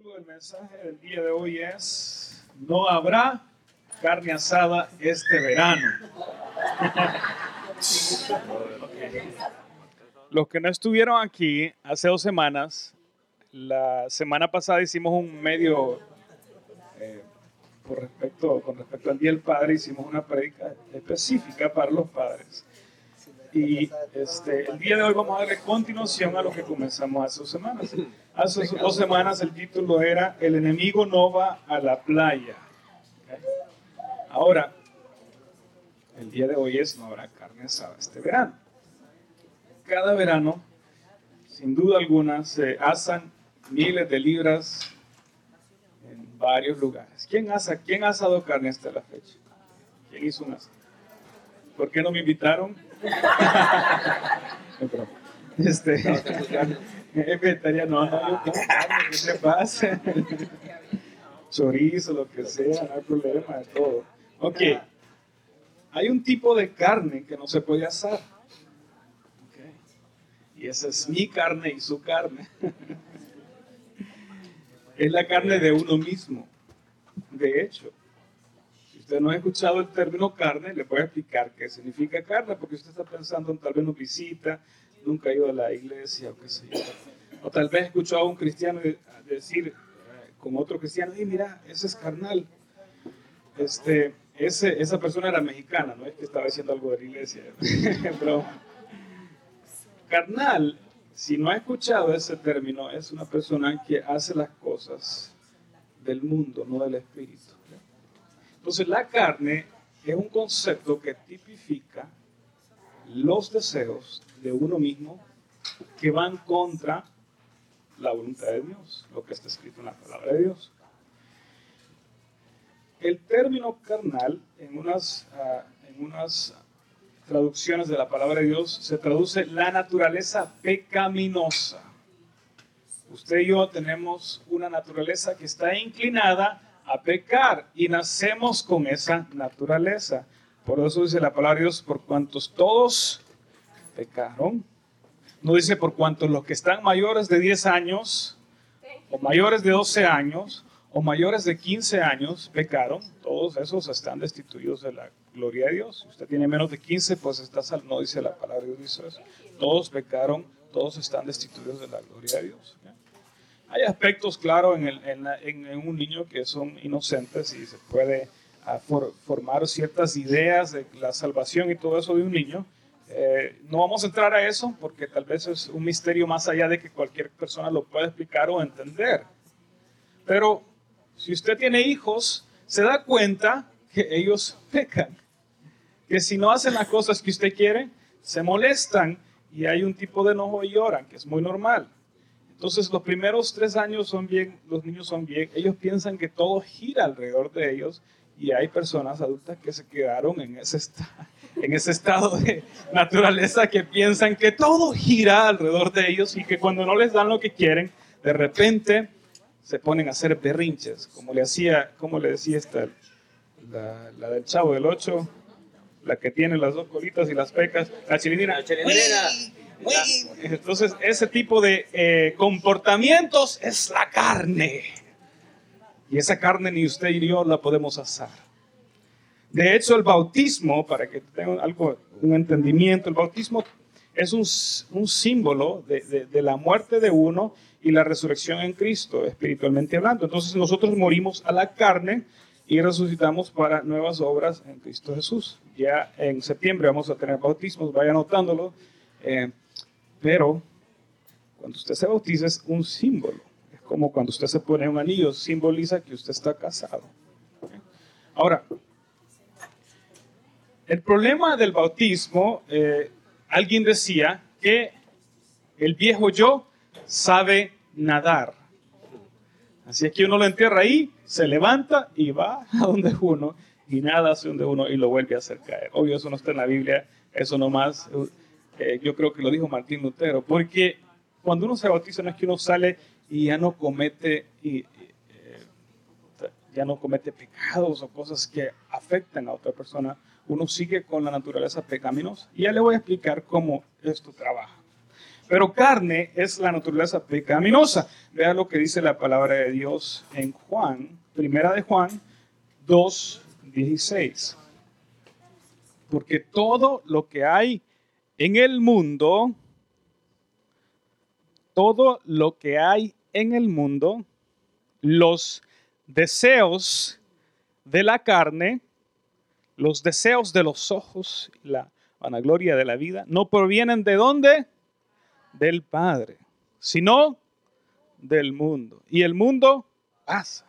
título del mensaje del día de hoy es No habrá carne asada este verano. Los que no estuvieron aquí hace dos semanas, la semana pasada hicimos un medio, eh, por respecto, con respecto al Día del Padre, hicimos una predica específica para los padres. Y este, el día de hoy vamos a darle continuación a lo que comenzamos hace dos semanas. Hace dos semanas el título era El enemigo no va a la playa. Ahora, el día de hoy es no habrá carne asada este verano. Cada verano, sin duda alguna, se asan miles de libras en varios lugares. ¿Quién asa, quién ha asado carne hasta la fecha? ¿Quién hizo un asado? ¿Por qué no me invitaron? Este, es vegetariano, no, ¿qué pasa? Chorizo, lo que sea, no hay problema, de todo. Ok, hay un tipo de carne que no se puede asar. Okay. Y esa es mi carne y su carne. es la carne de uno mismo. De hecho, usted no ha escuchado el término carne, le voy a explicar qué significa carne, porque usted está pensando en tal vez no visita, nunca ha ido a la iglesia o qué sé yo. O tal vez escuchó a un cristiano decir, eh, como otro cristiano, y mira, ese es carnal. Este, ese, esa persona era mexicana, no es que estaba diciendo algo de la iglesia. Carnal, si no ha escuchado ese término, es una persona que hace las cosas del mundo, no del espíritu. Entonces la carne es un concepto que tipifica los deseos de uno mismo que van contra la voluntad de Dios, lo que está escrito en la palabra de Dios. El término carnal en unas, ah, en unas traducciones de la palabra de Dios se traduce la naturaleza pecaminosa. Usted y yo tenemos una naturaleza que está inclinada a pecar y nacemos con esa naturaleza. Por eso dice la palabra Dios, por cuantos todos pecaron. No dice por cuantos los que están mayores de 10 años o mayores de 12 años o mayores de 15 años pecaron, todos esos están destituidos de la gloria de Dios. Si usted tiene menos de 15, pues está salvo, no dice la palabra de Dios. Todos pecaron, todos están destituidos de la gloria de Dios. Hay aspectos, claro, en, en, un niño que son inocentes y se puede ah, formar ciertas ideas de la salvación y todo eso de un niño. Eh, no vamos a entrar a eso porque tal vez es un misterio más allá de que cualquier persona lo pueda explicar o entender. Pero si usted tiene hijos, se da cuenta que ellos pecan. Que si no hacen las cosas que usted quiere, se molestan y hay un tipo de enojo y lloran, que es muy normal. Entonces los primeros tres años son bien, los niños son bien, ellos piensan que todo gira alrededor de ellos y hay personas adultas que se quedaron en ese, en ese estado de naturaleza que piensan que todo gira alrededor de ellos y que cuando no les dan lo que quieren, de repente se ponen a hacer berrinches, como le hacía, como le decía esta, la, la del chavo del 8, la que tiene las dos colitas y las pecas, la chilindrina. La Entonces, ese tipo de eh, comportamientos es la carne. Y esa carne ni usted ni yo la podemos asar. De hecho, el bautismo, para que tengan algo, un entendimiento, el bautismo es un, un símbolo de, de, de, la muerte de uno y la resurrección en Cristo, espiritualmente hablando. Entonces nosotros morimos a la carne y resucitamos para nuevas obras en Cristo Jesús. Ya en septiembre vamos a tener bautismos, vaya anotándolo. Eh, pero cuando usted se bautiza es un símbolo. Es como cuando usted se pone un anillo, simboliza que usted está casado. Ahora, el problema del bautismo, eh, alguien decía que el viejo yo sabe nadar. Así es que uno lo entierra ahí, se levanta y va a donde uno y nada hacia donde uno y lo vuelve a hacer caer. Obvio, eso no está en la Biblia, eso nomás eh, yo creo que lo dijo Martín Lutero, porque cuando uno se bautiza no es que uno sale y ya no comete, y, eh, ya no comete pecados o cosas que afectan a otra persona, uno sigue con la naturaleza pecaminosa. Y ya le voy a explicar cómo esto trabaja. Pero carne es la naturaleza pecaminosa. Vea lo que dice la palabra de Dios en Juan, primera de Juan 2, 16. Porque todo lo que hay en el mundo, todo lo que hay en el mundo, los deseos de la carne, los deseos de los ojos, la vanagloria de la vida, no provienen de dónde? Del Padre, sino del mundo. Y el mundo pasa,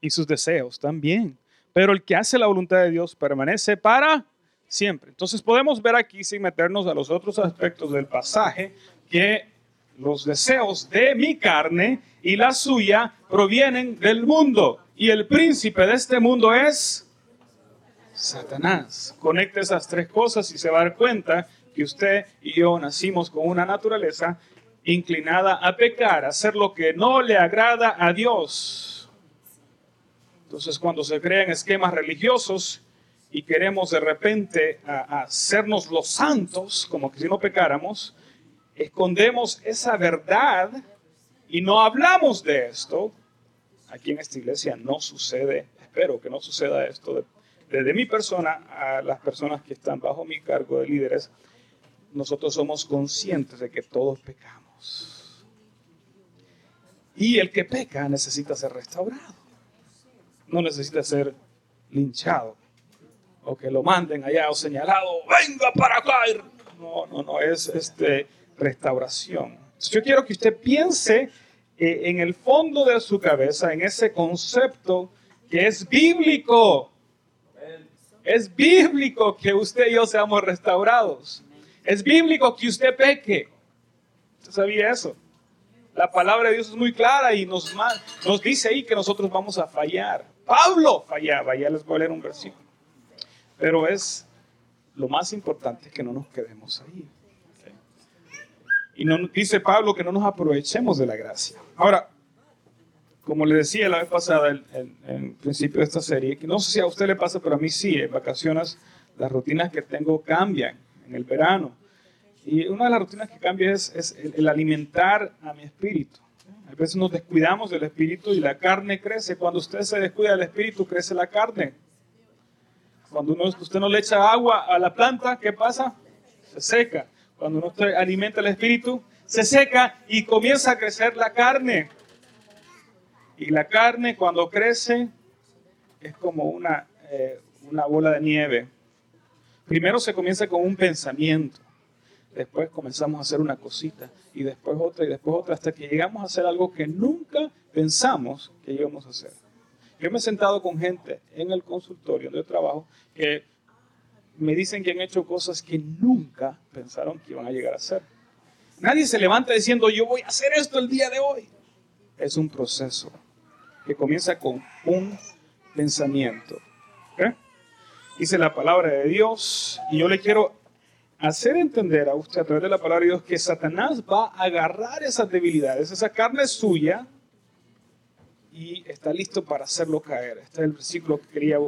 y sus deseos también. Pero el que hace la voluntad de Dios permanece para siempre. Entonces podemos ver aquí, sin meternos a los otros aspectos del pasaje, que los deseos de mi carne y la suya provienen del mundo. Y el príncipe de este mundo es Satanás. Conecte esas tres cosas y se va a dar cuenta que usted y yo nacimos con una naturaleza inclinada a pecar, a hacer lo que no le agrada a Dios. Entonces cuando se crean esquemas religiosos y queremos de repente hacernos los santos, como que si no pecáramos, escondemos esa verdad y no hablamos de esto. Aquí en esta iglesia no sucede, espero que no suceda esto desde mi persona a las personas que están bajo mi cargo de líderes, nosotros somos conscientes de que todos pecamos. Y el que peca necesita ser restaurado. No necesita ser linchado. O que lo manden allá o señalado, venga para acá. No, no, no, es este, restauración. Yo quiero que usted piense eh, en el fondo de su cabeza, en ese concepto que es bíblico es bíblico que usted y yo seamos restaurados. Es bíblico que usted peque. ¿Usted sabía eso? La palabra de Dios es muy clara y nos, nos dice ahí que nosotros vamos a fallar. Pablo fallaba, ya les voy a leer un versículo. Pero es lo más importante que no nos quedemos ahí. Y no, dice Pablo que no nos aprovechemos de la gracia. Ahora, como le decía la vez pasada, en el principio de esta serie, que no sé si a usted le pasa, pero a mí sí, en vacaciones las rutinas que tengo cambian en el verano. Y una de las rutinas que cambia es, el, alimentar a mi espíritu. A veces nos descuidamos del espíritu y la carne crece. Cuando usted se descuida del espíritu, crece la carne. Cuando usted no le echa agua a la planta, ¿qué pasa? Se seca. Cuando uno alimenta el espíritu, se seca y comienza a crecer la carne. Y la carne cuando crece es como una, eh, una bola de nieve. Primero se comienza con un pensamiento, después comenzamos a hacer una cosita y después otra y después otra hasta que llegamos a hacer algo que nunca pensamos que íbamos a hacer. Yo me he sentado con gente en el consultorio donde trabajo que me dicen que han hecho cosas que nunca pensaron que iban a llegar a hacer. Nadie se levanta diciendo yo voy a hacer esto el día de hoy. Es un proceso que comienza con un pensamiento. Dice la palabra de Dios y yo le quiero hacer entender a usted a través de la palabra de Dios que Satanás va a agarrar esas debilidades, esa carne suya y está listo para hacerlo caer. Este es el versículo que quería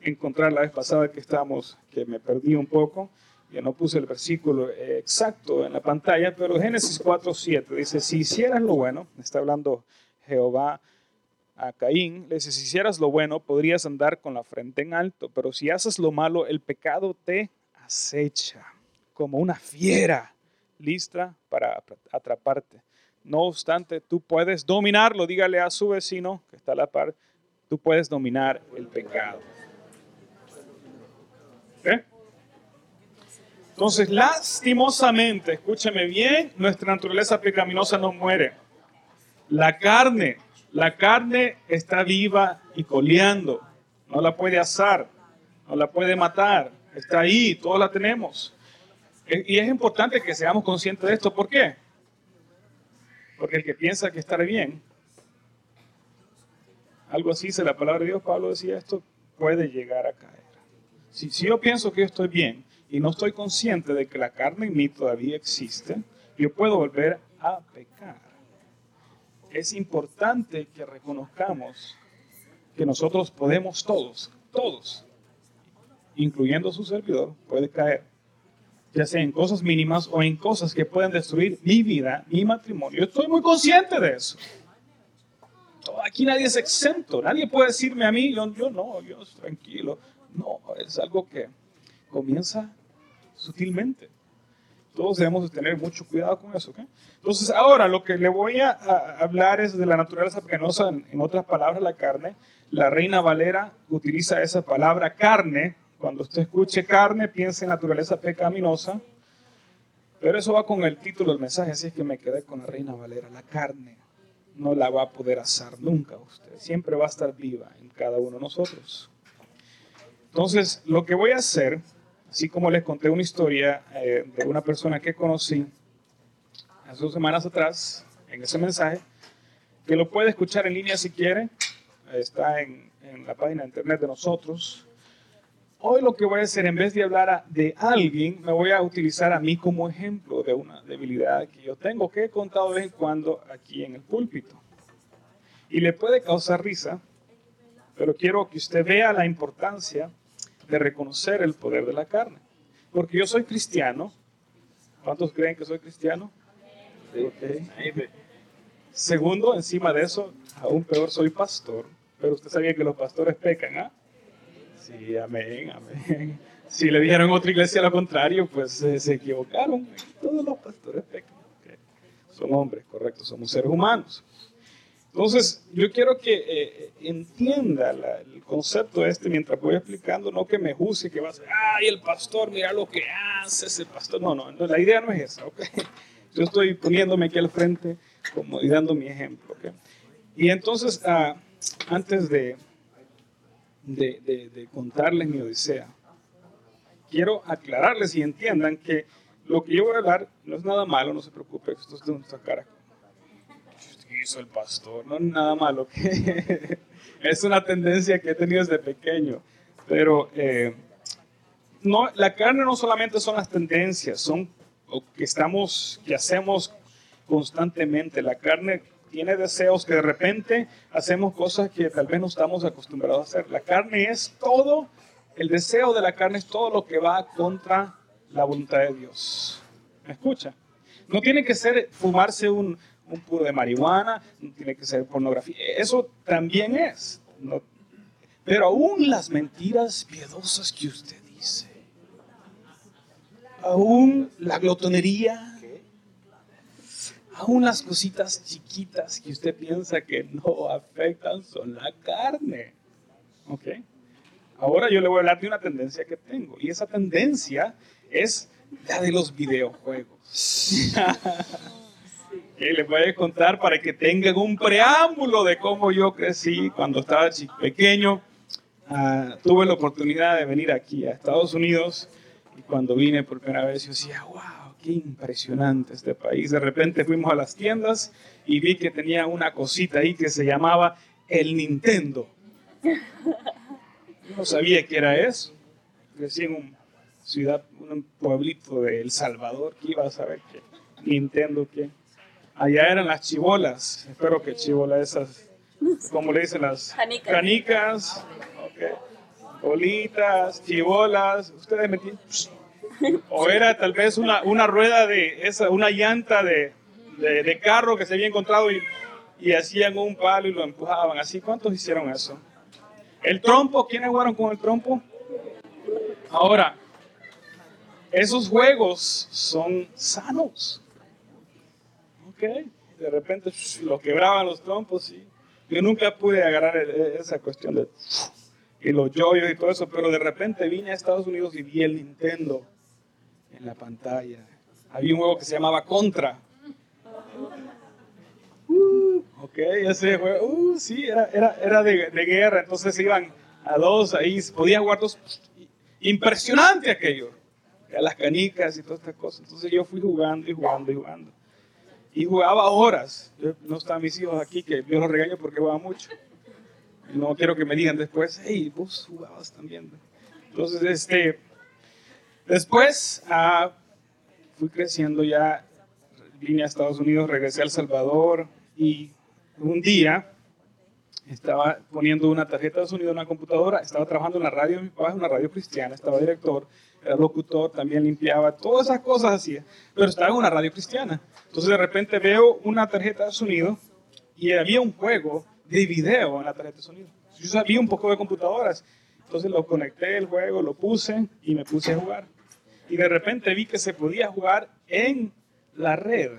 encontrar la vez pasada que estábamos, que me perdí un poco. Yo no puse el versículo exacto en la pantalla, pero Génesis 4.7 dice, si hicieras lo bueno, está hablando Jehová a Caín, le dice, si hicieras lo bueno, podrías andar con la frente en alto, pero si haces lo malo, el pecado te acecha como una fiera lista para atraparte. No obstante, tú puedes dominarlo, dígale a su vecino que está a la par, tú puedes dominar el pecado. ¿Eh? Entonces, lastimosamente, escúcheme bien, nuestra naturaleza pecaminosa no muere. La carne la carne está viva y coleando. No la puede asar, no la puede matar. Está ahí, todos la tenemos. E, y es importante que seamos conscientes de esto. ¿Por qué? Porque el que piensa que estará bien, algo así dice la palabra de Dios, Pablo decía esto, puede llegar a caer. Si, yo pienso que estoy bien y no estoy consciente de que la carne en mí todavía existe, yo puedo volver a pecar es importante que reconozcamos que nosotros podemos todos, todos, incluyendo su servidor, puede caer. Ya sea en cosas mínimas o en cosas que pueden destruir mi vida, mi matrimonio. Yo estoy muy consciente de eso. Aquí nadie es exento, nadie puede decirme a mí, yo, yo no, yo tranquilo. No, es algo que comienza sutilmente. Todos debemos tener mucho cuidado con eso. Entonces, ahora lo que le voy a, hablar es de la naturaleza pecaminosa, en otras palabras, la carne. La Reina Valera utiliza esa palabra carne. Cuando usted escuche carne, piense en naturaleza pecaminosa. Pero eso va con el título del mensaje, así es que me quedé con la Reina Valera. La carne no la va a poder asar nunca usted. Siempre va a estar viva en cada uno de nosotros. Entonces, lo que voy a hacer Así como les conté una historia eh, de una persona que conocí hace dos semanas atrás, en ese mensaje, que lo puede escuchar en línea si quiere, está en, en la página de internet de nosotros. Hoy lo que voy a hacer, en vez de hablar de alguien, me voy a utilizar a mí como ejemplo de una debilidad que yo tengo, que he contado de vez en cuando aquí en el púlpito. Y le puede causar risa, pero quiero que usted vea la importancia de reconocer el poder de la carne. Porque yo soy cristiano. ¿Cuántos creen que soy cristiano? Segundo, encima de eso, aún peor, soy pastor. Pero usted sabía que los pastores pecan, ¿ah? Sí, amén, amén. Si le dijeron a otra iglesia lo contrario, pues se equivocaron. Todos los pastores pecan. Son hombres, correcto, somos seres humanos. Entonces, yo quiero que eh, entienda el concepto este mientras voy explicando, no que me juzgue, que va a ser, ay, el pastor, mira lo que hace ese pastor. No, no, la idea no es esa, ¿ok? Yo estoy poniéndome aquí al frente como, y dando mi ejemplo, ¿ok? Y entonces, ah, antes de, de, de, contarles mi odisea, quiero aclararles y entiendan que lo que yo voy a hablar no es nada malo, no se preocupe, esto es de nuestra cara. Hizo el pastor, no nada malo, es una tendencia que he tenido desde pequeño, pero eh, no, la carne no solamente son las tendencias, son lo que estamos, que hacemos constantemente, la carne tiene deseos que de repente hacemos cosas que tal vez no estamos acostumbrados a hacer. La carne es todo, el deseo de la carne es todo lo que va contra la voluntad de Dios. ¿Me escucha? No tiene que ser fumarse un, un puro de marihuana, no tiene que ser pornografía. Eso también es. pero aún las mentiras piadosas que usted dice, aún la glotonería, aún las cositas chiquitas que usted piensa que no afectan son la carne. ¿Ok? Ahora yo le voy a hablar de una tendencia que tengo. Y esa tendencia es la de los videojuegos. que les voy a contar para que tengan un preámbulo de cómo yo crecí cuando estaba pequeño. Ah, tuve la oportunidad de venir aquí a Estados Unidos y cuando vine por primera vez yo decía, wow, qué impresionante este país. De repente fuimos a las tiendas y vi que tenía una cosita ahí que se llamaba el Nintendo. Yo no sabía qué era eso. Crecí en una ciudad, un pueblito de El Salvador, que iba a saber qué Nintendo qué. Allá eran las chivolas. Espero que chivola esas, como le dicen las canicas, bolitas, chivolas. Ustedes metían. O era tal vez una, una rueda de esa, una llanta de, de, carro que se había encontrado y, hacían un palo y lo empujaban. Así, ¿cuántos hicieron eso? El trompo, ¿quiénes jugaron con el trompo? Ahora, esos juegos son sanos de repente lo quebraban los trompos y yo nunca pude agarrar esa cuestión de y los yoyos y todo eso, pero de repente vine a Estados Unidos y vi el Nintendo en la pantalla. Había un juego que se llamaba Contra. Uh, ok, ese juego, uh, sí, era, era, era de, de, guerra, entonces iban a dos ahí, podían jugar dos. Impresionante aquello, las canicas y todas estas cosas. Entonces yo fui jugando y jugando y jugando y jugaba horas. no están mis hijos aquí, que yo los regaño porque juegan mucho. no quiero que me digan después, hey, vos jugabas también. Entonces, este, después ah, fui creciendo ya, vine a Estados Unidos, regresé a El Salvador y un día estaba poniendo una tarjeta de sonido en una computadora, estaba trabajando en la radio mi papá, una radio cristiana, estaba director, era locutor, también limpiaba, todas esas cosas hacía, pero estaba en una radio cristiana. Entonces de repente veo una tarjeta de sonido y había un juego de video en la tarjeta de sonido. Yo sabía un poco de computadoras, entonces lo conecté el juego, lo puse y me puse a jugar. Y de repente vi que se podía jugar en la red.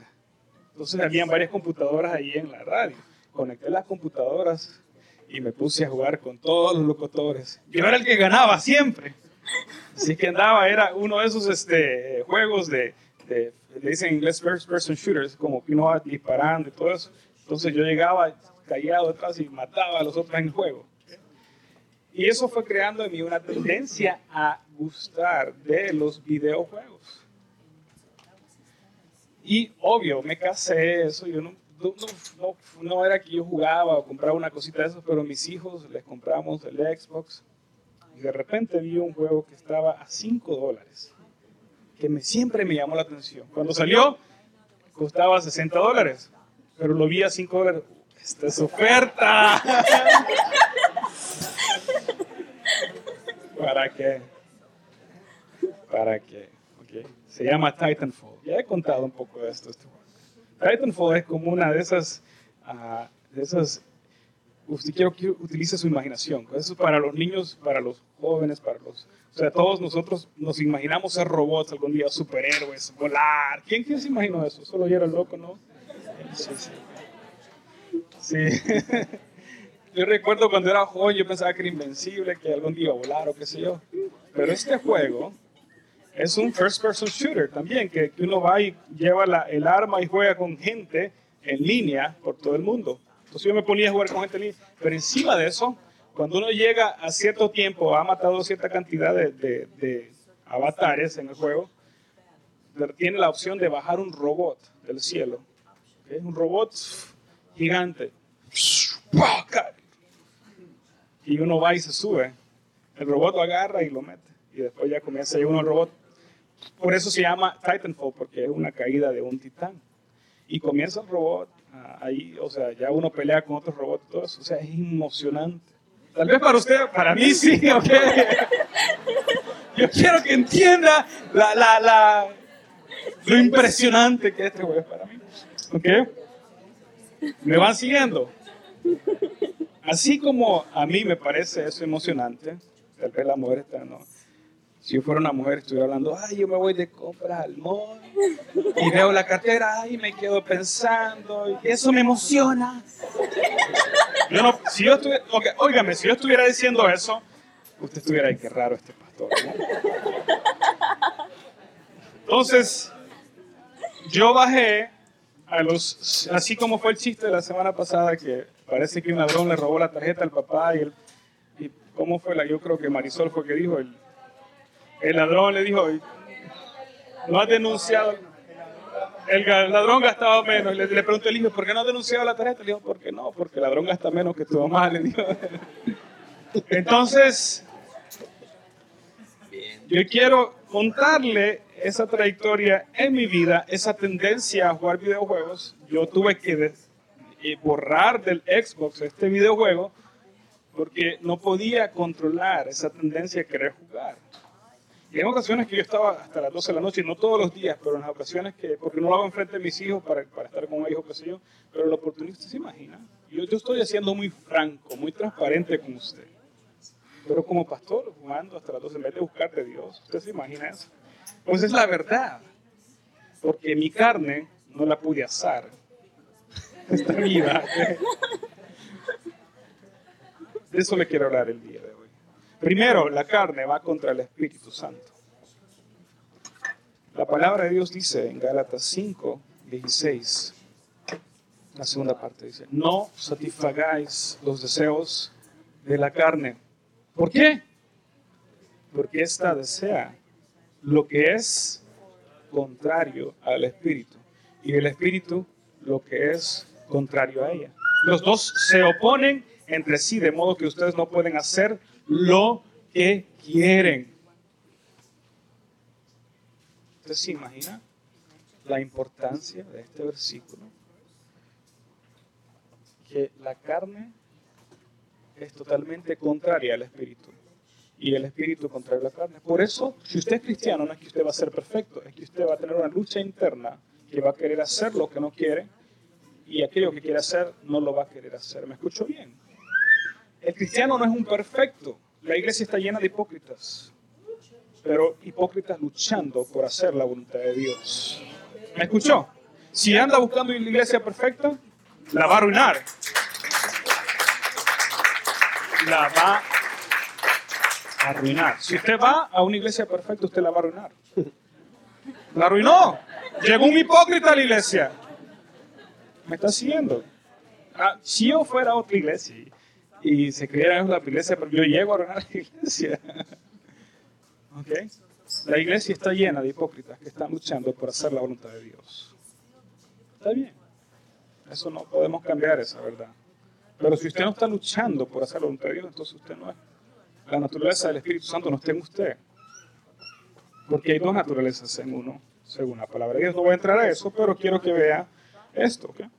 Entonces habían varias computadoras ahí en la radio. Conecté las computadoras y me puse a jugar con todos los locutores. Yo era el que ganaba siempre. Así que andaba, era uno de esos este, juegos de, le dicen en inglés first person shooters, como que uno va disparando y todo eso. Entonces yo llegaba callado detrás y mataba a los otros en el juego. Y eso fue creando en mí una tendencia a gustar de los videojuegos. Y obvio, me casé, eso, yo no, no, no, era que yo jugaba o compraba una cosita de eso, pero mis hijos les compramos el Xbox y de repente vi un juego que estaba a 5 dólares, que me, siempre me llamó la atención. Cuando salió, costaba 60 dólares, pero lo vi a 5 dólares. Esta es oferta. ¿Para qué? ¿Para qué? Okay. Se llama Titanfall. Ya he contado un poco de esto. Este Titanfall es como una de esas, uh, de esas usted quiero que utilice su imaginación. Eso es para los niños, para los jóvenes, para los... O sea, todos nosotros nos imaginamos ser robots algún día, superhéroes, volar. ¿Quién, quién se imaginó eso? Solo yo era loco, ¿no? Sí, sí. Sí. yo recuerdo cuando era joven, yo pensaba que era invencible, que algún día iba a volar o qué sé yo. Pero este juego es un first person shooter también, que, uno va y lleva la, el arma y juega con gente en línea por todo el mundo. Entonces yo me ponía a jugar con gente línea. Pero encima de eso, cuando uno llega a cierto tiempo, ha matado cierta cantidad de, de, avatares en el juego, tiene la opción de bajar un robot del cielo. Un robot gigante. Y uno va y se sube. El robot lo agarra y lo mete. Y después ya comienza uno robot. Por eso se llama Titanfall, porque es una caída de un titán. Y comienza el robot ahí, o sea, ya uno pelea con otros robots y todo eso, o sea, es emocionante. Tal vez para usted, para mí sí, ok. Yo quiero que entienda la, la, la, lo impresionante que este juego es para mí. ¿Ok? ¿Me van siguiendo? Así como a mí me parece eso emocionante, tal vez la mujer está, no, si yo fuera una mujer, estuviera hablando, ay, yo me voy de compras al mall y veo la cartera, ay, me quedo pensando, y eso me emociona. Yo no, si yo estuviera, okay, si yo estuviera diciendo eso, usted estuviera ahí, qué raro este pastor. Entonces, yo bajé a los, así como fue el chiste de la semana pasada, que parece que un ladrón le robó la tarjeta al papá y el, y cómo fue la, yo creo que Marisol fue que dijo, el, el ladrón le dijo, no has denunciado. El ladrón gastaba menos. Le, le preguntó el hijo, ¿por qué no has denunciado la tarjeta? Le dijo, ¿por qué no? Porque el ladrón gasta menos que tu mamá. Le dijo. Entonces, yo quiero contarle esa trayectoria en mi vida, esa tendencia a jugar videojuegos. Yo tuve que eh, borrar del Xbox este videojuego porque no podía controlar esa tendencia a querer jugar. Y en ocasiones que yo estaba hasta las 12 de la noche, no todos los días, pero en las ocasiones que, porque no lo hago enfrente de mis hijos para, para estar con hijo, qué sé yo, pero la oportunidad usted se imagina. Yo, yo estoy haciendo muy franco, muy transparente con usted. Pero como pastor, jugando hasta las 12, en vez de buscarte Dios, usted se imagina eso. Pues es la verdad. Porque mi carne no la pude asar. Esta vida. De eso le quiero hablar el día de hoy. Primero, la carne va contra el Espíritu Santo. La palabra de Dios dice en Gálatas 5, 16, la segunda parte dice, no satisfagáis los deseos de la carne. ¿Por qué? Porque ésta desea lo que es contrario al Espíritu y el Espíritu lo que es contrario a ella. Los dos se oponen entre sí, de modo que ustedes no pueden hacer lo que quieren. ¿Usted se imagina la importancia de este versículo? Que la carne es totalmente contraria al espíritu. Y el espíritu contrario a la carne. Por eso, si usted es cristiano, no es que usted va a ser perfecto, es que usted va a tener una lucha interna que va a querer hacer lo que no quiere y aquello que quiere hacer no lo va a querer hacer. ¿Me escucho bien? El cristiano no es un perfecto. La iglesia está llena de hipócritas, pero hipócritas luchando por hacer la voluntad de Dios. ¿Me escuchó? Si anda buscando una iglesia perfecta, la va a arruinar. La va a arruinar. Si usted va a una iglesia perfecta, usted la va a arruinar. La arruinó. Llegó un hipócrita a la iglesia. ¿Me está siguiendo? Ah, si yo fuera a otra iglesia y, se creyera en la iglesia, pero yo llego a arruinar la iglesia. ¿Ok? La iglesia está llena de hipócritas que están luchando por hacer la voluntad de Dios. Está bien. Eso no podemos cambiar esa verdad. Pero si usted no está luchando por hacer la voluntad de Dios, entonces usted no es. La naturaleza del Espíritu Santo no está en usted. Porque hay dos naturalezas en uno, según la palabra de Dios. No voy a entrar a eso, pero quiero que vea esto. ¿okay?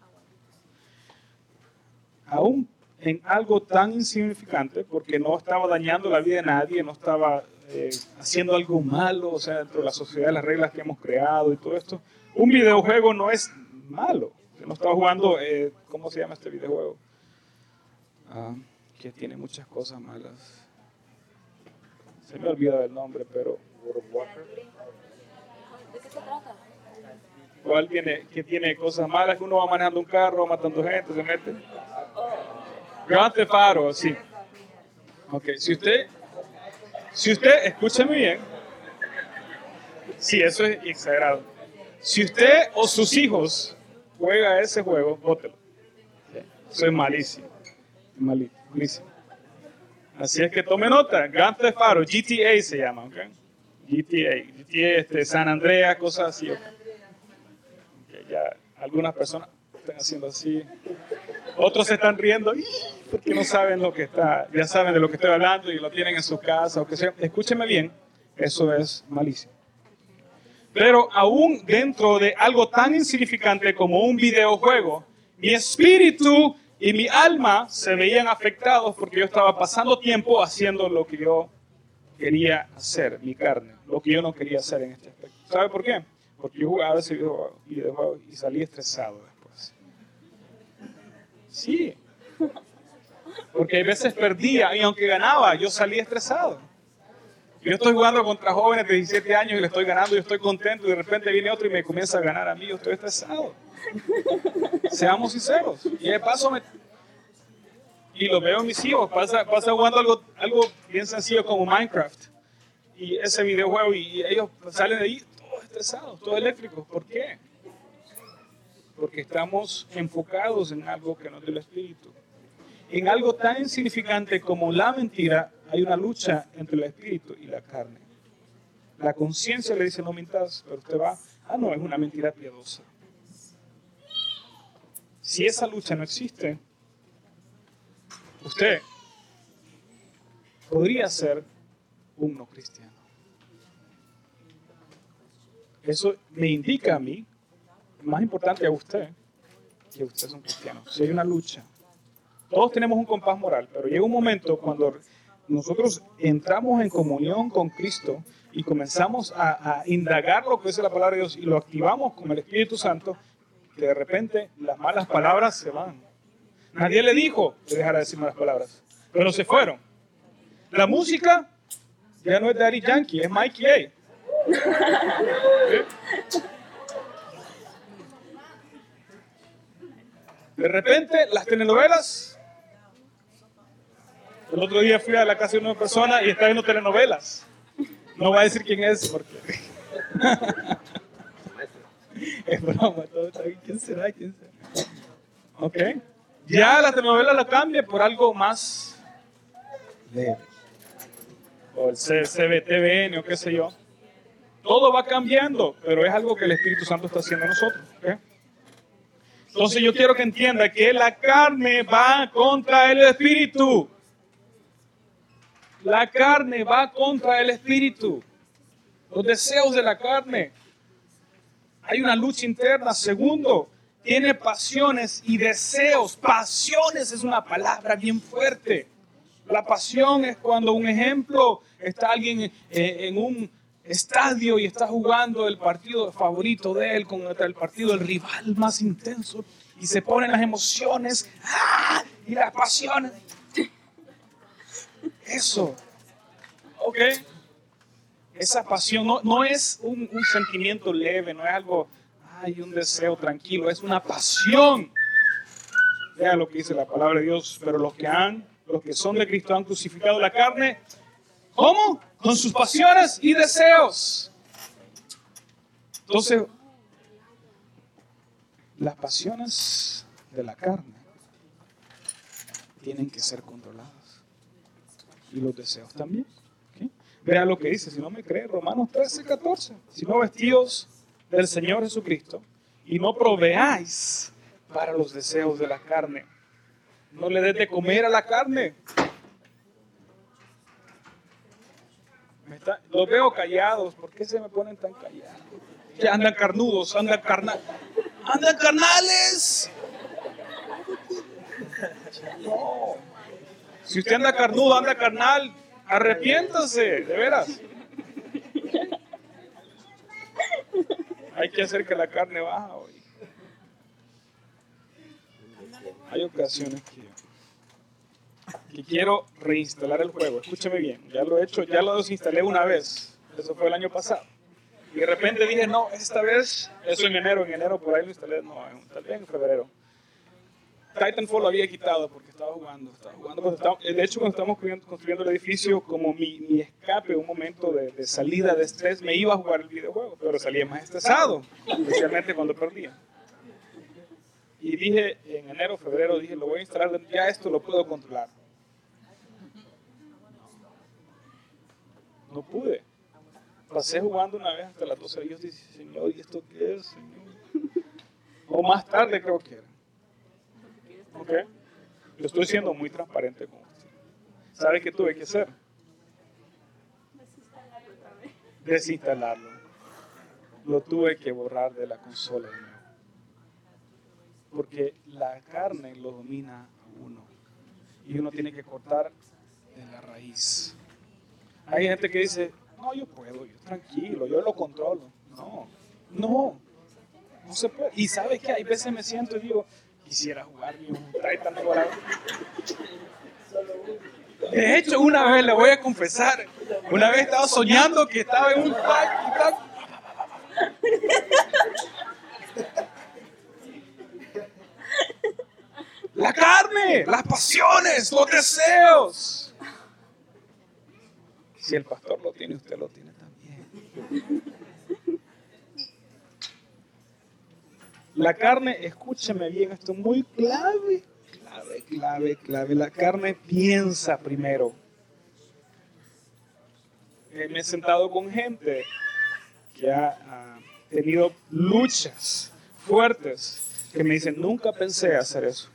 Aún en algo tan insignificante, porque no estaba dañando la vida de nadie, no estaba eh, haciendo algo malo, o sea, dentro de la sociedad, las reglas que hemos creado y todo esto. Un videojuego no es malo. No estaba jugando, eh, ¿cómo se llama este videojuego? Ah, que tiene muchas cosas malas. Se me olvida el nombre, pero... ¿De qué se trata? ¿Cuál tiene, que tiene cosas malas? Que uno va manejando un carro, matando gente, se mete. Grand Theft Auto, sí. Ok, si usted, si usted, escúcheme bien. Sí, eso es exagerado. Si usted o sus hijos juega ese juego, bótelo. Eso es malísimo. Malísimo. Así es que tome nota. Grand Theft Auto, GTA se llama, ¿ok? GTA, GTA este, San Andreas, cosas así, Ya algunas personas están haciendo así. Otros se están riendo porque no saben lo que está, ya saben de lo que estoy hablando y lo tienen en su casa o que sea. Escúcheme bien, eso es malísimo. Pero aún dentro de algo tan insignificante como un videojuego, mi espíritu y mi alma se veían afectados porque yo estaba pasando tiempo haciendo lo que yo quería hacer, mi carne, lo que yo no quería hacer en este aspecto. ¿Sabe por qué? Porque yo jugaba ese videojuego y salí estresado después. Sí. Porque a veces perdía y aunque ganaba, yo salí estresado. Yo estoy jugando contra jóvenes de 17 años y le estoy ganando y estoy contento y de repente viene otro y me comienza a ganar a mí, yo estoy estresado. Seamos sinceros. Y de paso me... Y lo veo en mis hijos, pasa, pasa jugando algo, algo bien sencillo como Minecraft. Y ese videojuego y ellos salen de ahí estresados, todos eléctricos. ¿Por qué? Porque estamos enfocados en algo que no es del espíritu. En algo tan insignificante como la mentira, hay una lucha entre el espíritu y la carne. La conciencia le dice no mintas, pero usted va, ah, no, es una mentira piadosa. Si esa lucha no existe, usted podría ser un no cristiano. Eso me indica a mí, más importante a usted, que usted es un cristiano. Si hay una lucha, todos tenemos un compás moral, pero llega un momento cuando nosotros entramos en comunión con Cristo y comenzamos a, indagar lo que dice la palabra de Dios y lo activamos con el Espíritu Santo, que de repente las malas palabras se van. Nadie le dijo que dejara de decir malas palabras, pero se fueron. La música ya no es Daddy Yankee, es Mikey A. De repente las telenovelas el otro día fui a la casa de una persona y está viendo telenovelas. No voy a decir quién es porque. es broma, todo está bien. ¿Quién será? ¿Quién será? Ok. Ya la telenovela la cambia por algo más leve. O el CBTVN o qué sé yo. Todo va cambiando, pero es algo que el Espíritu Santo está haciendo en nosotros. Entonces yo quiero que entienda que la carne va contra el Espíritu. La carne va contra el espíritu. Los deseos de la carne. Hay una lucha interna. Segundo, tiene pasiones y deseos. Pasiones es una palabra bien fuerte. La pasión es cuando un ejemplo está alguien eh, en un estadio y está jugando el partido favorito de él contra el partido del rival más intenso y se ponen las emociones ¡ah! y las pasiones. Eso. ¿Ok? Esa pasión no, no es un, sentimiento leve, no es algo, ay, un deseo tranquilo, es una pasión. Vea lo que dice la palabra de Dios, pero los que han, los que son de Cristo han crucificado la carne, ¿cómo? Con sus pasiones y deseos. Entonces, las pasiones de la carne tienen que ser controladas. Y los deseos también. Vean lo que dice, si no me cree, Romanos 13, 14. Si no vestidos del Señor Jesucristo y no proveáis para los deseos de la carne. No le des de comer a la carne. Los veo callados. ¿Por qué se me ponen tan callados? Ya andan carnudos, andan carnal. ¡Andan carnales! No. Si usted anda carnudo, anda carnal, arrepiéntase, de veras. Hay que hacer que la carne baja hoy. Hay ocasiones que, que quiero reinstalar el juego. Escúcheme bien, ya lo he hecho, ya lo desinstalé una vez. Eso fue el año pasado. Y de repente dije, no, esta vez, eso en enero, en enero por ahí lo instalé, no, tal vez en febrero. Titanfall lo había quitado porque estaba jugando. Estaba jugando de hecho, cuando estábamos construyendo, el edificio, como mi, mi escape, un momento de, de, salida de estrés, me iba a jugar el videojuego, pero salía más estresado, especialmente cuando perdía. Y dije, en enero, febrero, dije, lo voy a instalar, ya esto lo puedo controlar. No pude. Pasé jugando una vez hasta las 12 y yo dije, Señor, ¿y esto qué es, Señor? O más tarde creo que era. ¿Ok? Yo estoy siendo muy transparente con usted. ¿Sabe qué tuve que hacer? Desinstalarlo. Lo tuve que borrar de la consola. Porque la carne lo domina a uno. Y uno tiene que cortar de la raíz. Hay gente que dice, no, yo puedo, yo tranquilo, yo lo controlo. No, no, no se puede. Y sabe que hay veces me siento y digo, quisiera jugar un Titan De hecho, una vez le voy a confesar, una vez estaba soñando que estaba en un Titan. La carne, las pasiones, los deseos. Si el pastor lo tiene, usted lo tiene también. La carne, escúcheme bien, esto es muy clave, clave, clave, clave. La carne piensa primero. Eh, me he sentado con gente que ha, tenido luchas fuertes que me dicen, nunca pensé hacer eso.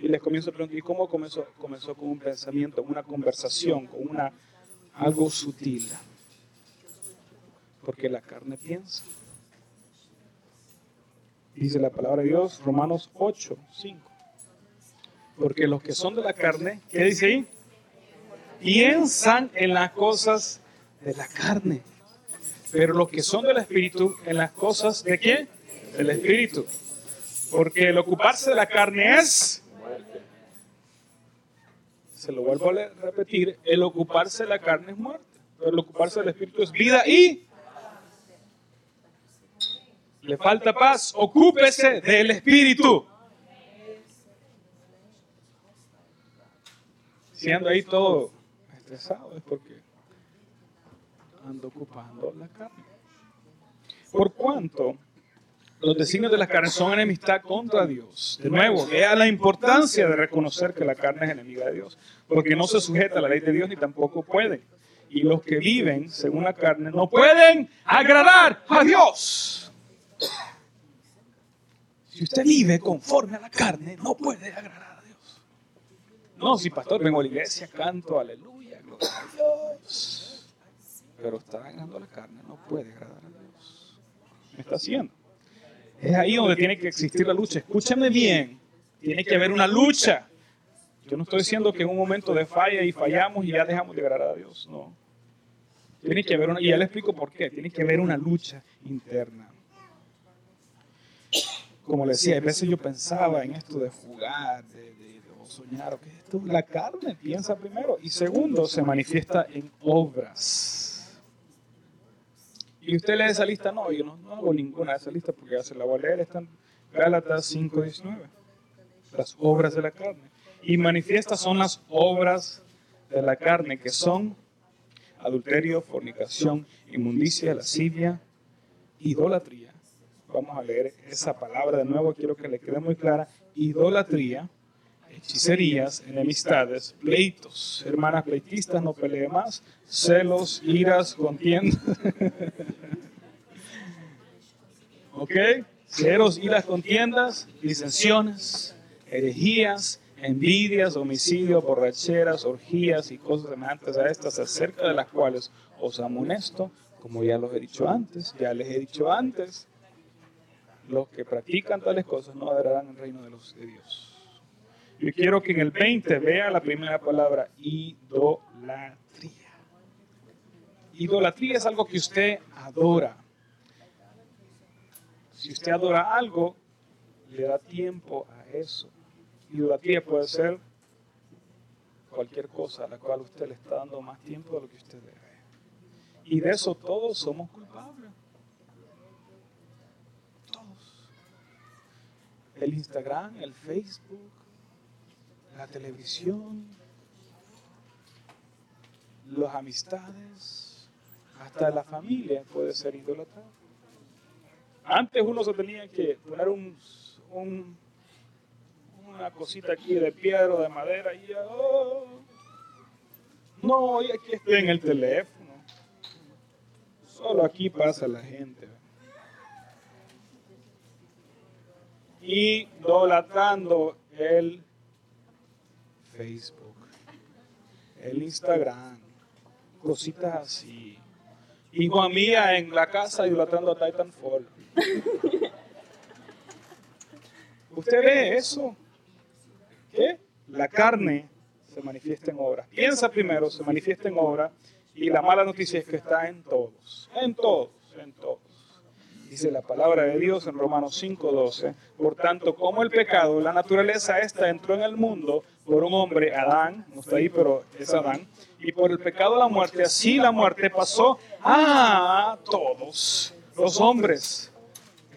Y les comienzo a preguntar, ¿y cómo comenzó? Comenzó con un pensamiento, una conversación, con una, algo sutil. Porque la carne piensa. Dice la palabra de Dios, Romanos 8, 5. Porque los que son de la carne, ¿qué dice ahí? Piensan en las cosas de la carne. Pero los que son del Espíritu, en las cosas de qué? Del Espíritu. Porque el ocuparse de la carne es... Se lo vuelvo a repetir, el ocuparse de la carne es muerte. Pero el ocuparse del Espíritu es vida y le falta paz, ocúpese del Espíritu. Si ando ahí todo estresado es porque ando ocupando la carne. Por cuanto los designios de la carne son enemistad contra Dios. De nuevo, vea la importancia de reconocer que la carne es enemiga de Dios, porque no se sujeta a la ley de Dios ni tampoco puede. Y los que viven según la carne no pueden agradar a Dios. Si usted vive conforme a la carne, no puede agradar a Dios. No, si pastor, vengo a la iglesia, canto, aleluya, gloria a Dios. Pero está agradando la carne, no puede agradar a Dios. ¿Me está haciendo? Es ahí donde tiene que existir la lucha. Escúchame bien, tiene que haber una lucha. Yo no estoy diciendo que en un momento de falla y fallamos y ya dejamos de agradar a Dios, no. Tiene que haber una, y ya le explico por qué, tiene que haber una lucha interna. Como le decía, a veces yo pensaba en esto de jugar, de, soñar, que esto la carne piensa primero y segundo se manifiesta en obras. Y usted lee esa lista, no, yo no, hago ninguna de esa lista porque ya se la voy a leer, están Gálatas 5.19, las obras de la carne. Y manifiestas son las obras de la carne que son adulterio, fornicación, inmundicia, lascivia, idolatría. Vamos a leer esa palabra de nuevo, quiero que le quede muy clara. Idolatría, hechicerías, enemistades, pleitos. Hermanas pleitistas, no pelee más. Celos, iras, contiendas. ¿Ok? Celos, iras, contiendas, disensiones, herejías, envidias, homicidios, borracheras, orgías y cosas semejantes a estas, acerca de las cuales os amonesto, como ya los he dicho antes, ya les he dicho antes, los que practican tales cosas no adorarán el reino de los de Dios. Yo quiero que en el 20 vea la primera palabra, idolatría. Idolatría es algo que usted adora. Si usted adora algo, le da tiempo a eso. Idolatría puede ser cualquier cosa a la cual usted le está dando más tiempo de lo que usted debe. Y de eso todos somos culpables. Todos. El Instagram, el Facebook, la televisión, las amistades, hasta la familia puede ser idolatrada. Antes uno se tenía que poner un una cosita aquí de piedra o de madera y ya, oh, no, y aquí estoy en el teléfono. Solo aquí pasa la gente. Idolatrando el Facebook, el Instagram, cositas así. Hijo mía en la casa idolatrando a Titanfall. ¿Usted ve eso? que la carne se manifiesta en obra. Piensa primero, se manifiesta en obra, y la mala noticia es que está en todos, en todos, en todos. Dice la palabra de Dios en Romanos 5:12, por tanto, como el pecado, la naturaleza esta entró en el mundo por un hombre, Adán, no está ahí, pero es Adán, y por el pecado la muerte, así la muerte pasó a todos los hombres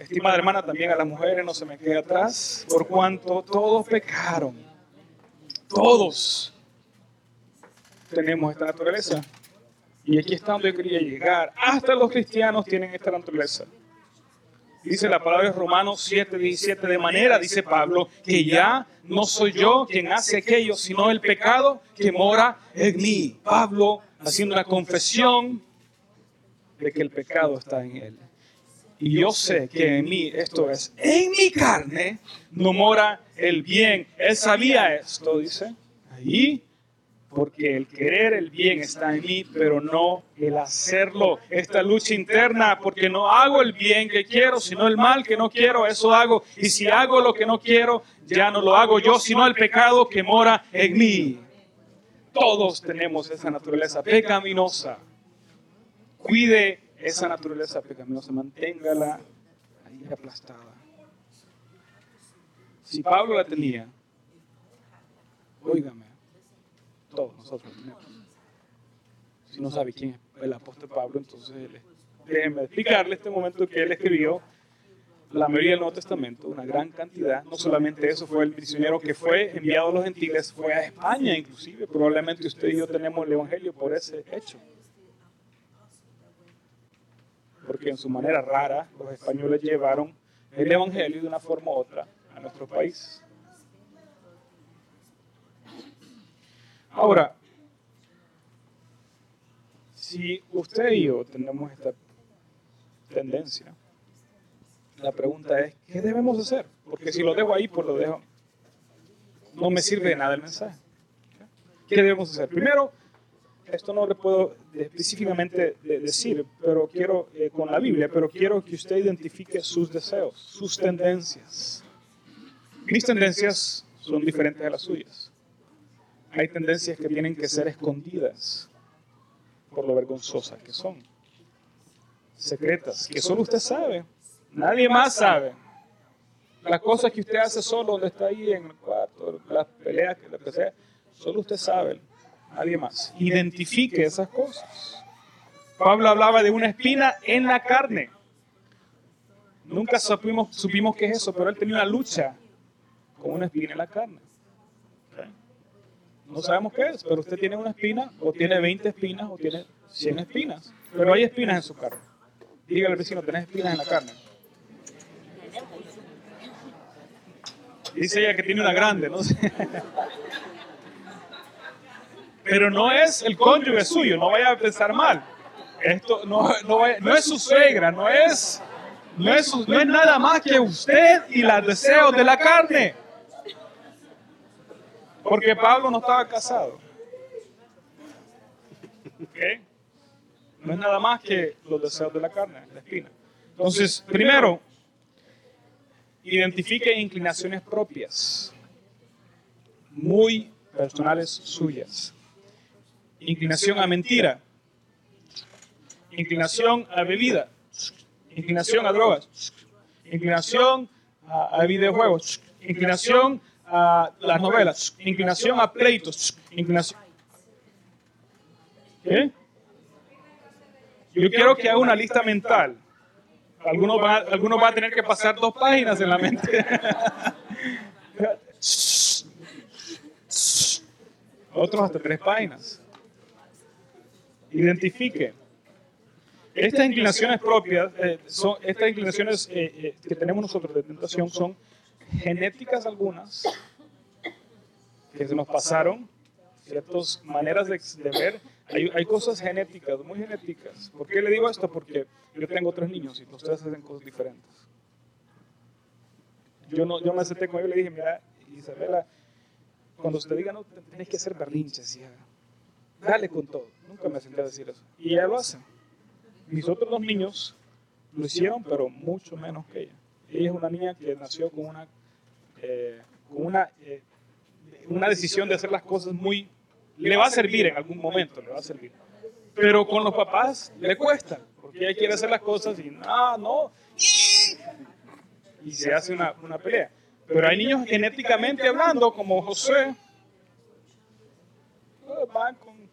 Estimada hermana, también a las mujeres no se me quede atrás, por cuanto todos pecaron. Todos tenemos esta naturaleza. Y aquí está donde yo quería llegar. Hasta los cristianos tienen esta naturaleza. Dice la palabra de Romanos 7, 17, de manera, dice Pablo, que ya no soy yo quien hace aquello, sino el pecado que mora en mí. Pablo haciendo una confesión de que el pecado está en él. Y yo sé que en mí, esto es, en mi carne, no mora el bien. Él sabía esto, dice. Ahí, porque el querer el bien está en mí, pero no el hacerlo. Esta lucha interna, porque no hago el bien que quiero, sino el mal que no quiero, eso hago. Y si hago lo que no quiero, ya no lo hago yo, sino el pecado que mora en mí. Todos tenemos esa naturaleza pecaminosa. Cuide esa naturaleza pecaminosa, manténgala ahí aplastada. Si Pablo la tenía, óigame, todos nosotros tenemos. Si no sabe quién es el apóstol Pablo, entonces déjenme explicarle este momento que él escribió la mayoría del Nuevo Testamento, una gran cantidad. No solamente eso, fue el prisionero que fue enviado a los gentiles, fue a España inclusive. Probablemente usted y yo tenemos el Evangelio por ese hecho porque en su manera rara los españoles llevaron el Evangelio de una forma u otra a nuestro país. Ahora, si usted y yo tenemos esta tendencia, la pregunta es, ¿qué debemos hacer? Porque si lo dejo ahí, pues lo dejo. No me sirve de nada el mensaje. ¿Qué debemos hacer? Primero, esto no le puedo específicamente decir, pero quiero eh, con la Biblia, pero quiero que usted identifique sus deseos, sus tendencias. Mis tendencias son diferentes a las suyas. Hay tendencias que tienen que ser escondidas por lo vergonzosas que son. Secretas, que solo usted sabe. Nadie más sabe. Las cosas que usted hace solo, donde está ahí en el cuarto, las peleas, lo que sea, solo usted sabe. Nadie más. Identifique esas cosas. Pablo hablaba de una espina en la carne. Nunca supimos, supimos qué es eso, pero él tenía una lucha con una espina en la carne. No sabemos qué es, pero usted tiene una espina, o tiene 20 espinas, o tiene 100 espinas. Pero hay espinas en su carne. Dígale al vecino, ¿tenés espinas en la carne? Dice ella que tiene una grande, no sé. Pero no es el cónyuge suyo, no vaya a pensar mal. Esto no, no, es su suegra, no es, no, es, no es nada más que usted y los deseos de la carne. Porque Pablo no estaba casado. No es nada más que los deseos de la carne, la espina. Entonces, primero, identifique inclinaciones propias, muy personales suyas. Inclinación a mentira, inclinación a bebida, inclinación a drogas, inclinación a, videojuegos, inclinación a las novelas, inclinación a pleitos, inclinación. ¿Qué? Yo quiero que haga una lista mental. Algunos van, algunos va a tener que pasar dos páginas en la mente. Otros hasta tres páginas. Identifique. Estas inclinaciones propias, eh, son, estas inclinaciones eh, eh, que tenemos nosotros de tentación son genéticas algunas que se nos pasaron, ciertas maneras de, ver. Hay, hay, cosas genéticas, muy genéticas. ¿Por qué le digo esto? Porque yo tengo tres niños y ustedes hacen cosas diferentes. Yo, no, yo me senté con ellos y le dije, mira, Isabela, cuando usted diga no, tenés que hacer berrinches, hija. dale con todo. Nunca me senté a decir eso. Y ella lo hace. Mis otros dos niños lo hicieron, pero mucho menos que ella. Ella es una niña que nació con una, eh, con una, eh, una decisión de hacer las cosas muy... Le va a servir en algún momento, le va a servir. Pero con los papás le cuesta, porque ella quiere hacer las cosas y no, no. Y se hace una, una pelea. Pero hay niños genéticamente hablando, como José, eh, van con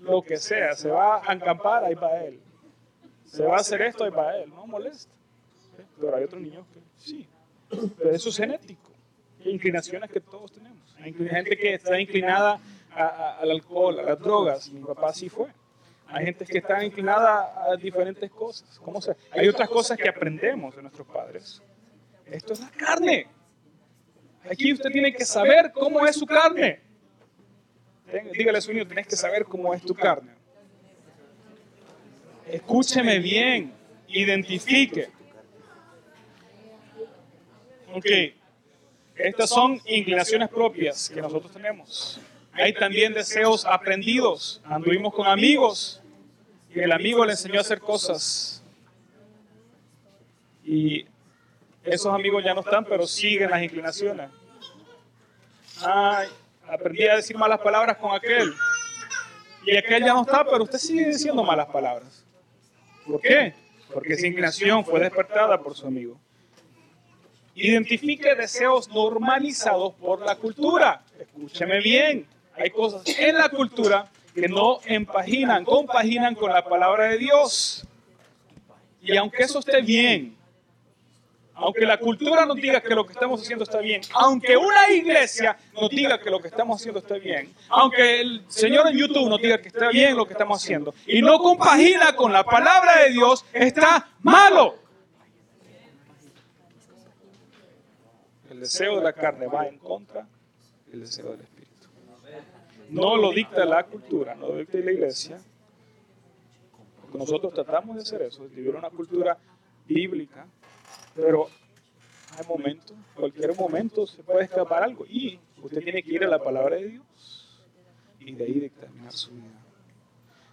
lo que sea, se va a acampar, ahí va él. Se va a hacer esto, ahí va él, no molesta. Pero hay otros niños que sí. Pero eso es genético. Inclinaciones que todos tenemos. Hay gente que está inclinada al alcohol, a las drogas. Mi papá sí fue. Hay gente que está inclinada a diferentes cosas. ¿Cómo se? Hay otras cosas que aprendemos de nuestros padres. Esto es la carne. Aquí usted tiene que saber cómo es su carne. Dígale a su niño, tienes que saber cómo es tu carne. Escúcheme bien, identifique. Ok, estas son inclinaciones propias que nosotros tenemos. Hay también deseos aprendidos. Anduvimos con amigos y el amigo le enseñó a hacer cosas. Y esos amigos ya no están, pero siguen las inclinaciones. Ay, aprendí a decir malas palabras con aquel. Y aquel ya no está, pero usted sigue diciendo malas palabras. ¿Por qué? Porque esa inclinación fue despertada por su amigo. Identifique deseos normalizados por la cultura. Escúcheme bien. Hay cosas en la cultura que no empaginan, compaginan con la palabra de Dios. Y aunque eso esté bien, aunque la cultura nos diga que lo que estamos haciendo está bien, aunque una iglesia nos diga que lo que estamos haciendo está bien, aunque el Señor en YouTube nos diga que está bien lo que estamos haciendo, y no compagina con la palabra de Dios, está malo. El deseo de la carne va en contra del deseo del Espíritu. No lo dicta la cultura, no lo dicta la iglesia. Nosotros tratamos de hacer eso, de vivir una cultura bíblica, pero hay momentos, cualquier momento se puede escapar algo y usted tiene que ir a la palabra de Dios y de ahí determinar su vida.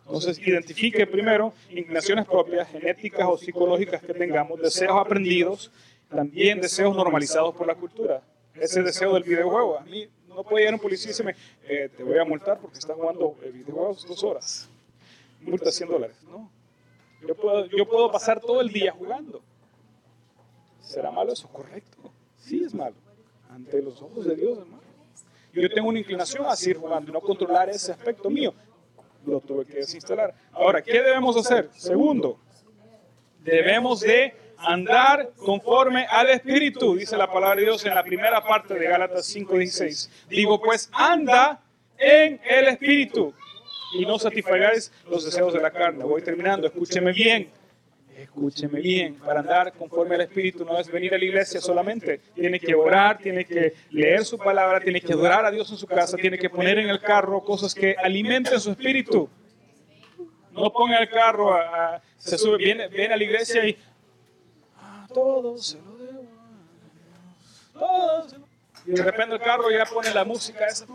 Entonces, identifique primero inclinaciones propias, genéticas o psicológicas que tengamos, deseos aprendidos también deseos normalizados por la cultura. Ese deseo del videojuego, a mí no puede llegar un policía y decirme, eh, te voy a multar porque estás jugando eh, videojuegos dos horas. Multa 100 dólares. No. Yo puedo, yo puedo pasar todo el día jugando. ¿Será malo eso? Correcto. Sí es malo. Ante los ojos de Dios es malo. Yo tengo una inclinación a seguir jugando y no controlar ese aspecto mío. Lo tuve que desinstalar. Ahora, ¿qué debemos hacer? Segundo, debemos de andar conforme al Espíritu, dice la palabra de Dios en la primera parte de Gálatas 5:16. Digo, pues anda en el Espíritu y no satisfagáis los deseos de la carne. Voy terminando, escúcheme bien. Escúcheme bien, para andar conforme al Espíritu no es venir a la iglesia solamente. Tiene que orar, tiene que leer su palabra, tiene que adorar a Dios en su casa, tiene que poner en el carro cosas que alimenten su espíritu. No ponga el carro, se sube, viene, viene a la iglesia y todo se lo debo Y de repente el carro ya pone la música esa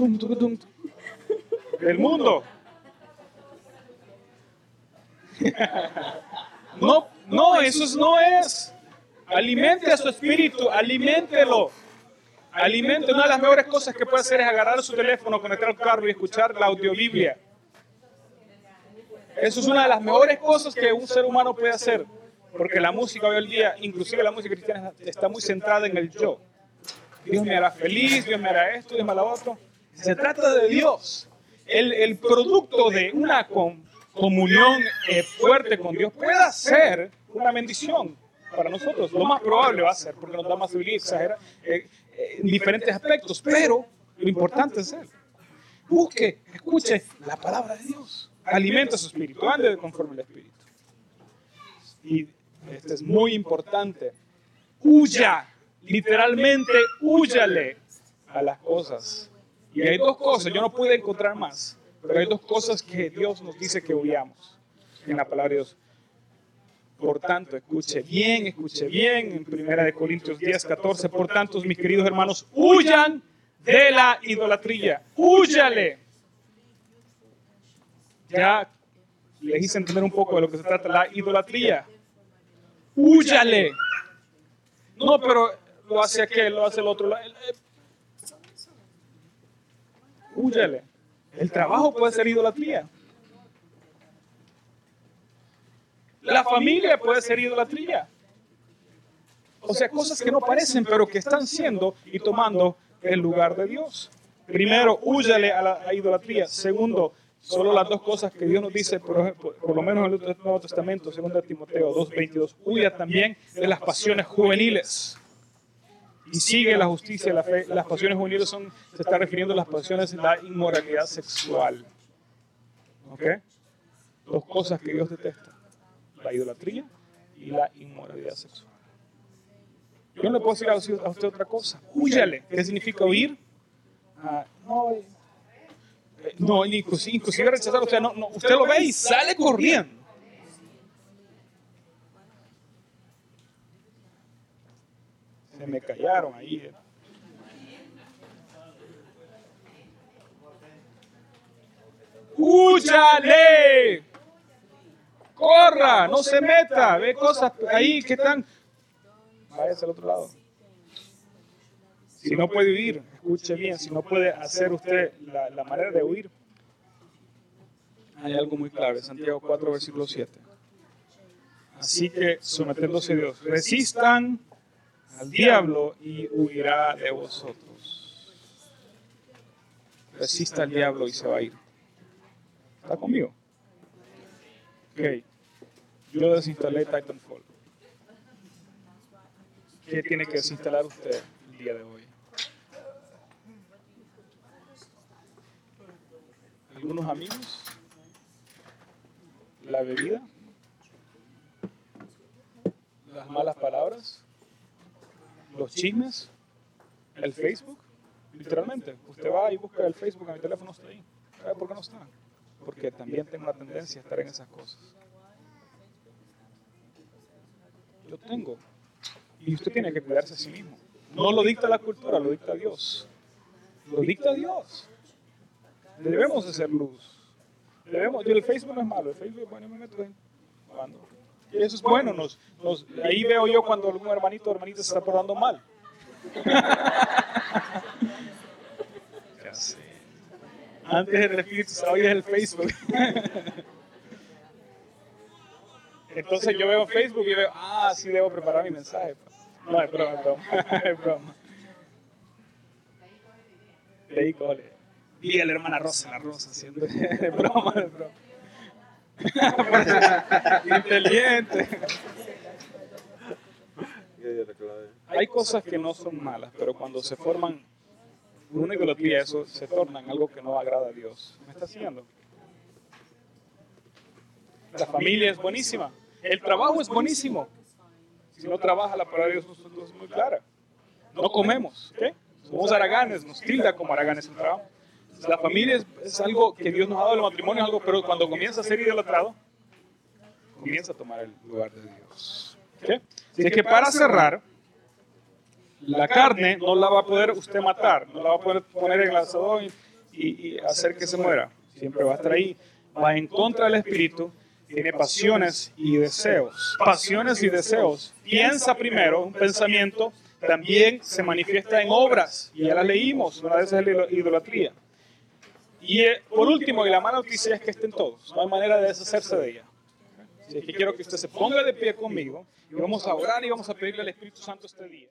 del mundo. No, no, eso no es. Alimente a su espíritu, aliméntelo. Alimente. Una de las mejores cosas que puede hacer es agarrar su teléfono, conectar al carro y escuchar la audiobiblia. Eso es una de las mejores cosas que un ser humano puede hacer. Porque la música hoy en día, inclusive la música cristiana, está muy centrada en el yo. Dios me hará feliz, Dios me hará esto, Dios me hará otro. Se trata de Dios. El, el producto de una comunión eh, fuerte con Dios puede ser una bendición para nosotros. Lo más probable va a ser, porque nos da más habilidad, exagera eh, eh, en diferentes aspectos. Pero lo importante es Él. Busque, escuche la palabra de Dios. Alimenta su espíritu, ande conforme al espíritu. Y este es muy importante. Huya, literalmente huyale a las cosas. Y hay dos cosas, yo no pude encontrar más, pero hay dos cosas que Dios nos dice que huyamos en la palabra de Dios. Por tanto, escuche bien, escuche bien, en Primera de Corintios 10, 14, por tanto, mis queridos hermanos, huyan de la idolatría, huyale. Ya les hice entender un poco de lo que se trata la idolatría. Húyale. No, pero lo hace aquel, lo hace el otro. Húyale. El trabajo puede ser idolatría. La familia puede ser idolatría. O sea, cosas que no parecen, pero que están siendo y tomando el lugar de Dios. Primero, húyale a la idolatría. Segundo, Solo las dos cosas que Dios nos dice, por, por lo menos en el Nuevo Testamento, 2 Timoteo 2.22, huya también de las pasiones juveniles. Y sigue la justicia, la fe. Las pasiones juveniles son, se está refiriendo a las pasiones la inmoralidad sexual. ¿Ok? Dos cosas que Dios detesta. La idolatría y la inmoralidad sexual. Yo no le puedo decir a usted otra cosa. Huyale. ¿Qué significa huir? Ah, no, no, inclusive, inclusive rechazar, usted, no, no, usted lo ve y sale corriendo. Se me callaron ahí. Eh. ¡Úchale! Corra, no se meta, ve cosas ahí que están. Vaya al otro lado. Si no puede vivir, escuche bien, si no puede hacer usted la, manera de huir, hay algo muy clave, Santiago 4, versículo 7. Así que someténdose a Dios, resistan al diablo y huirá de vosotros. Resista al diablo y se va a ir. ¿Está conmigo? Ok. Yo desinstalé Titanfall. ¿Qué tiene que desinstalar usted el día de hoy? Algunos amigos, la bebida, las malas palabras, los chismes, el Facebook. Literalmente, usted va y busca el Facebook, mi teléfono está ahí. ¿Sabe por qué no está? Porque también tengo la tendencia a estar en esas cosas. Yo tengo. Y usted tiene que cuidarse a sí mismo. No lo dicta la cultura, lo dicta Dios. Lo dicta Dios. Debemos hacer luz. Debemos, el Facebook no es malo, el Facebook, bueno, me meto en cuando. Y eso es bueno, nos, nos, ahí veo yo cuando algún hermanito o hermanita se está portando mal. Antes el Espíritu, hoy es el Facebook. Entonces yo veo Facebook y veo, ah, sí debo preparar mi mensaje. No, es broma, es broma. es broma. De ahí cole. Y la hermana Rosa, la Rosa, haciendo de broma, de broma. Inteligente. Hay cosas que no son malas, pero cuando se forman una idolatría, eso se torna en algo que no agrada a Dios. ¿Me está siguiendo? La familia es buenísima. El trabajo es buenísimo. Si no trabaja, la palabra de Dios es muy clara. No comemos. ¿okay? Somos araganes, nos tilda como araganes el trabajo. La familia es, algo que Dios nos ha dado, el matrimonio es algo, pero cuando comienza a ser idolatrado, comienza a tomar el lugar de Dios. ¿okay? Así que para cerrar, la carne no la va a poder usted matar, no la va a poder poner en el asador y, y hacer que se muera. Siempre va a estar ahí. Va en contra del espíritu tiene pasiones y deseos. Pasiones y deseos. Piensa primero, un pensamiento también se manifiesta en obras, y ya las leímos, una de esas es la idolatría. Y eh, por último, y la mala noticia es que estén todos, no hay manera de deshacerse de ella. Así que quiero que usted se ponga de pie conmigo y vamos a orar y vamos a pedirle al Espíritu Santo este día.